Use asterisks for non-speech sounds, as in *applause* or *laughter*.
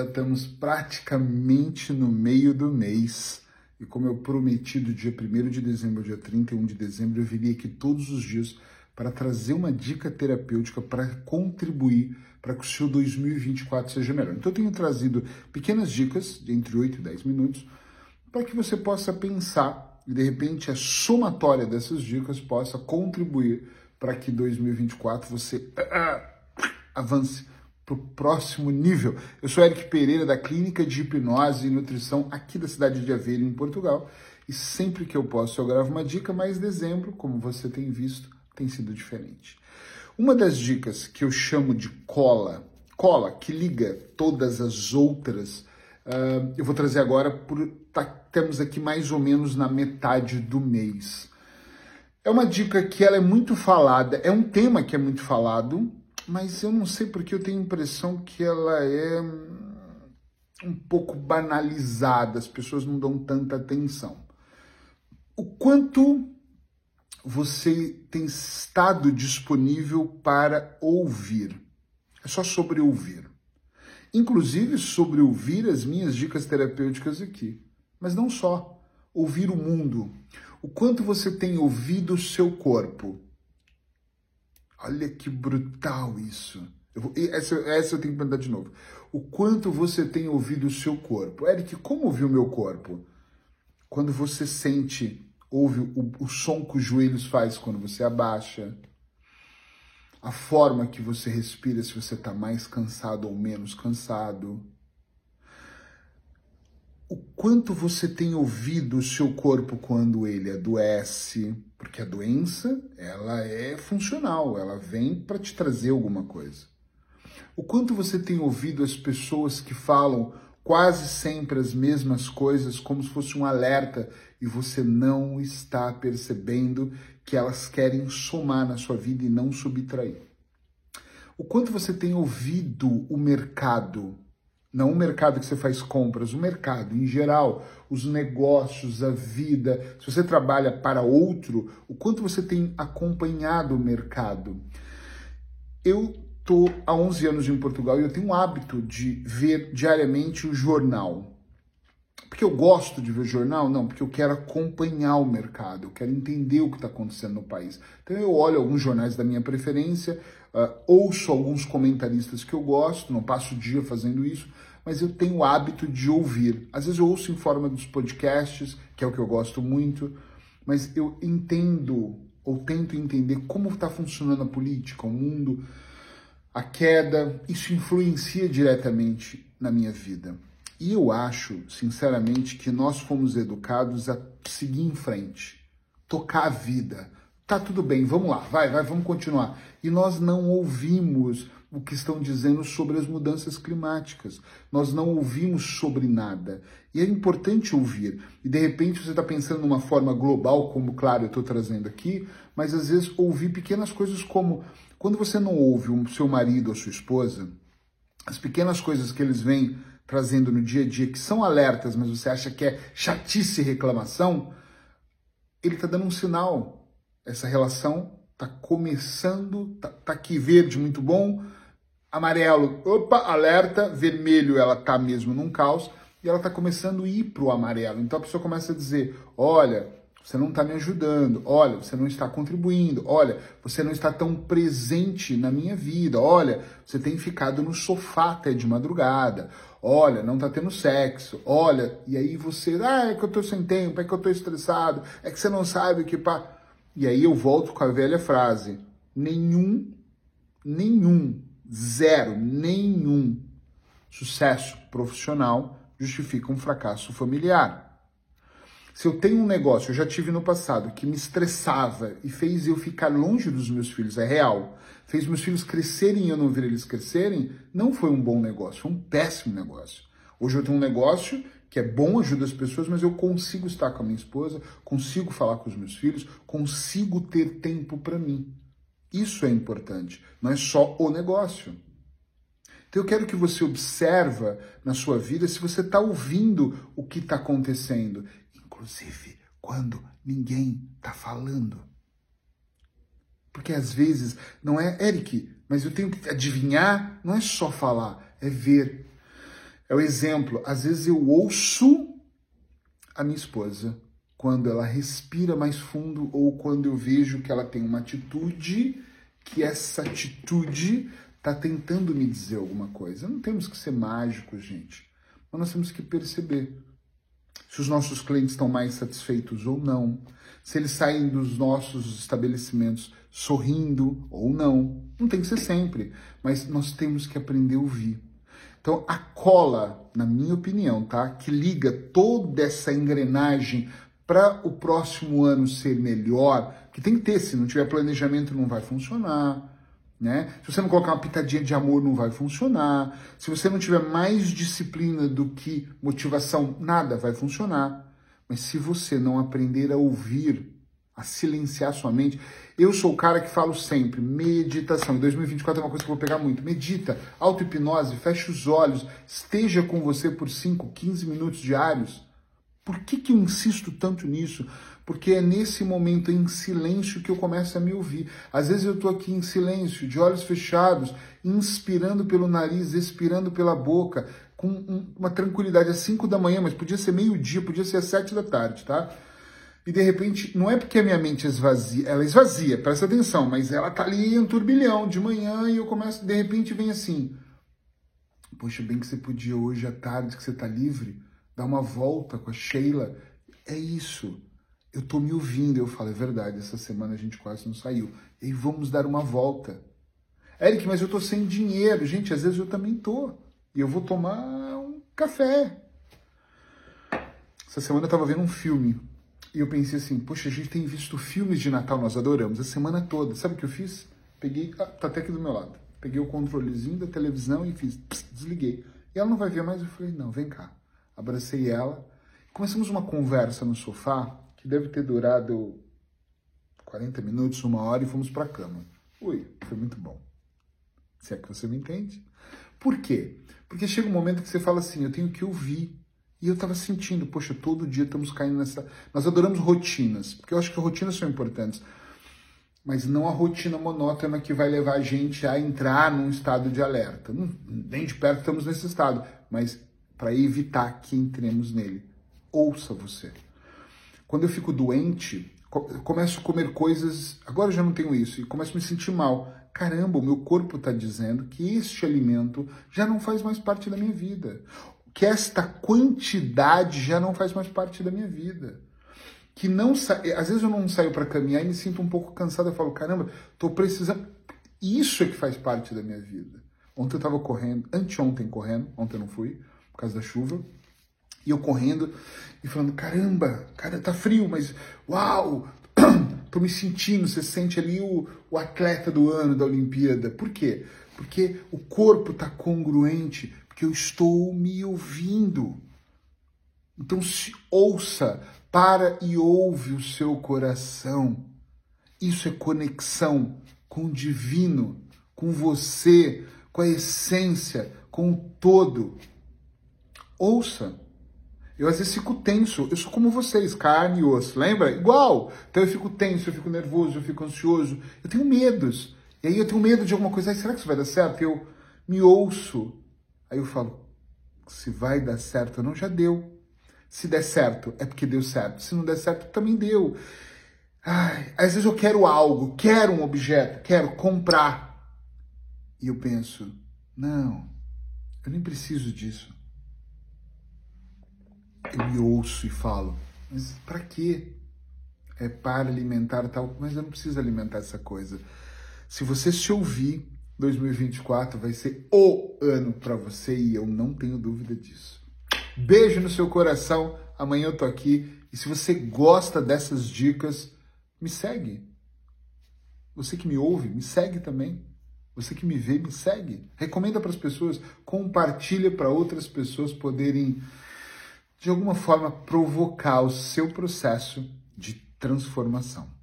já estamos praticamente no meio do mês. E como eu prometi do dia 1 de dezembro ao dia 31 de dezembro, eu viria aqui todos os dias para trazer uma dica terapêutica para contribuir para que o seu 2024 seja melhor. Então eu tenho trazido pequenas dicas de entre 8 e 10 minutos para que você possa pensar e de repente a somatória dessas dicas possa contribuir para que 2024 você uh, avance para o próximo nível. Eu sou Eric Pereira, da Clínica de Hipnose e Nutrição aqui da cidade de Aveiro, em Portugal. E sempre que eu posso, eu gravo uma dica, mas dezembro, como você tem visto, tem sido diferente. Uma das dicas que eu chamo de cola, cola que liga todas as outras, uh, eu vou trazer agora por tá, temos aqui mais ou menos na metade do mês. É uma dica que ela é muito falada, é um tema que é muito falado, mas eu não sei porque eu tenho a impressão que ela é um pouco banalizada, as pessoas não dão tanta atenção. O quanto você tem estado disponível para ouvir? É só sobre ouvir. Inclusive sobre ouvir as minhas dicas terapêuticas aqui. Mas não só. Ouvir o mundo. O quanto você tem ouvido o seu corpo Olha que brutal isso. Eu vou, essa, essa eu tenho que perguntar de novo. O quanto você tem ouvido o seu corpo? Eric, como ouviu o meu corpo? Quando você sente, ouve o, o som que os joelhos faz quando você abaixa, a forma que você respira, se você está mais cansado ou menos cansado o quanto você tem ouvido o seu corpo quando ele adoece, porque a doença, ela é funcional, ela vem para te trazer alguma coisa. O quanto você tem ouvido as pessoas que falam quase sempre as mesmas coisas como se fosse um alerta e você não está percebendo que elas querem somar na sua vida e não subtrair. O quanto você tem ouvido o mercado não o mercado que você faz compras, o mercado em geral, os negócios, a vida. Se você trabalha para outro, o quanto você tem acompanhado o mercado. Eu estou há 11 anos em Portugal e eu tenho o hábito de ver diariamente o jornal. Porque eu gosto de ver jornal? Não, porque eu quero acompanhar o mercado, eu quero entender o que está acontecendo no país. Então eu olho alguns jornais da minha preferência, uh, ouço alguns comentaristas que eu gosto, não passo o dia fazendo isso, mas eu tenho o hábito de ouvir. Às vezes eu ouço em forma dos podcasts, que é o que eu gosto muito, mas eu entendo ou tento entender como está funcionando a política, o mundo, a queda, isso influencia diretamente na minha vida. E eu acho, sinceramente, que nós fomos educados a seguir em frente, tocar a vida. Tá tudo bem, vamos lá, vai, vai, vamos continuar. E nós não ouvimos o que estão dizendo sobre as mudanças climáticas. Nós não ouvimos sobre nada. E é importante ouvir. E de repente você está pensando numa forma global, como, claro, eu estou trazendo aqui, mas às vezes ouvir pequenas coisas como quando você não ouve o seu marido ou sua esposa, as pequenas coisas que eles vêm trazendo no dia a dia, que são alertas, mas você acha que é chatice reclamação, ele está dando um sinal. Essa relação está começando, está tá aqui verde, muito bom, amarelo, opa, alerta, vermelho, ela está mesmo num caos, e ela está começando a ir para o amarelo. Então a pessoa começa a dizer, olha, você não está me ajudando, olha, você não está contribuindo, olha, você não está tão presente na minha vida, olha, você tem ficado no sofá até de madrugada, olha, não está tendo sexo, olha, e aí você, ah, é que eu estou sem tempo, é que eu estou estressado, é que você não sabe o que pá. E aí eu volto com a velha frase: nenhum, nenhum, zero, nenhum sucesso profissional justifica um fracasso familiar. Se eu tenho um negócio, eu já tive no passado, que me estressava e fez eu ficar longe dos meus filhos, é real, fez meus filhos crescerem e eu não ver eles crescerem, não foi um bom negócio, foi um péssimo negócio. Hoje eu tenho um negócio que é bom, ajuda as pessoas, mas eu consigo estar com a minha esposa, consigo falar com os meus filhos, consigo ter tempo para mim. Isso é importante, não é só o negócio. Então eu quero que você observa na sua vida se você está ouvindo o que está acontecendo inclusive quando ninguém está falando. Porque às vezes não é, Eric, mas eu tenho que adivinhar, não é só falar, é ver. É o exemplo. Às vezes eu ouço a minha esposa quando ela respira mais fundo ou quando eu vejo que ela tem uma atitude que essa atitude está tentando me dizer alguma coisa. Não temos que ser mágicos, gente, mas nós temos que perceber se os nossos clientes estão mais satisfeitos ou não, se eles saem dos nossos estabelecimentos sorrindo ou não. Não tem que ser sempre, mas nós temos que aprender a ouvir. Então, a cola, na minha opinião, tá, que liga toda essa engrenagem para o próximo ano ser melhor, que tem que ter, se não tiver planejamento não vai funcionar, né? Se você não colocar uma pitadinha de amor não vai funcionar. Se você não tiver mais disciplina do que motivação, nada vai funcionar. Mas se você não aprender a ouvir, a silenciar sua mente, eu sou o cara que falo sempre, meditação. Em 2024 é uma coisa que eu vou pegar muito. Medita, auto-hipnose, feche os olhos, esteja com você por 5, 15 minutos diários. Por que, que eu insisto tanto nisso? Porque é nesse momento em silêncio que eu começo a me ouvir. Às vezes eu estou aqui em silêncio, de olhos fechados, inspirando pelo nariz, expirando pela boca, com uma tranquilidade às 5 da manhã, mas podia ser meio-dia, podia ser às 7 da tarde, tá? E de repente, não é porque a minha mente esvazia, ela esvazia, presta atenção, mas ela tá ali em um turbilhão de manhã e eu começo, de repente vem assim. Poxa, bem que você podia hoje à tarde, que você tá livre, dar uma volta com a Sheila. É isso. Eu tô me ouvindo. Eu falo, é verdade, essa semana a gente quase não saiu. E vamos dar uma volta. Eric, mas eu tô sem dinheiro. Gente, às vezes eu também tô. E eu vou tomar um café. Essa semana eu tava vendo um filme. E eu pensei assim, poxa, a gente tem visto filmes de Natal, nós adoramos, a semana toda. Sabe o que eu fiz? Peguei, ah, tá até aqui do meu lado. Peguei o controlezinho da televisão e fiz, pss, desliguei. E ela não vai ver mais. Eu falei, não, vem cá abracei ela. Começamos uma conversa no sofá que deve ter durado 40 minutos, uma hora e fomos para a cama. Ui, foi muito bom. Se é que você me entende. Por quê? Porque chega um momento que você fala assim, eu tenho que ouvir. E eu estava sentindo, poxa, todo dia estamos caindo nessa. Nós adoramos rotinas, porque eu acho que rotinas são importantes. Mas não a rotina monótona que vai levar a gente a entrar num estado de alerta. Nem de perto estamos nesse estado, mas para evitar que entremos nele. Ouça você. Quando eu fico doente, começo a comer coisas. Agora eu já não tenho isso e começo a me sentir mal. Caramba, o meu corpo está dizendo que este alimento já não faz mais parte da minha vida. Que esta quantidade já não faz mais parte da minha vida. Que não sa... às vezes eu não saio para caminhar e me sinto um pouco cansado. Eu falo, caramba, estou precisando. Isso é que faz parte da minha vida. Ontem eu estava correndo, anteontem correndo, ontem eu não fui causa da chuva. E eu correndo e falando, caramba, cara, tá frio, mas uau, *clears throat* tô me sentindo, você sente ali o, o atleta do ano da Olimpíada. Por quê? Porque o corpo tá congruente, porque eu estou me ouvindo. Então se ouça, para e ouve o seu coração. Isso é conexão com o divino, com você, com a essência, com o todo. Ouça. Eu às vezes fico tenso. Eu sou como vocês, carne e osso. Lembra? Igual. Então eu fico tenso, eu fico nervoso, eu fico ansioso. Eu tenho medos. E aí eu tenho medo de alguma coisa. Será que isso vai dar certo? Eu me ouço. Aí eu falo, se vai dar certo não, já deu. Se der certo, é porque deu certo. Se não der certo, também deu. Ai, às vezes eu quero algo, quero um objeto, quero comprar. E eu penso, não, eu nem preciso disso eu me ouço e falo, mas para quê? É para alimentar tal, mas eu não preciso alimentar essa coisa. Se você se ouvir, 2024 vai ser o ano para você e eu não tenho dúvida disso. Beijo no seu coração. Amanhã eu tô aqui e se você gosta dessas dicas, me segue. Você que me ouve, me segue também. Você que me vê, me segue. Recomenda para as pessoas, compartilha para outras pessoas poderem de alguma forma provocar o seu processo de transformação.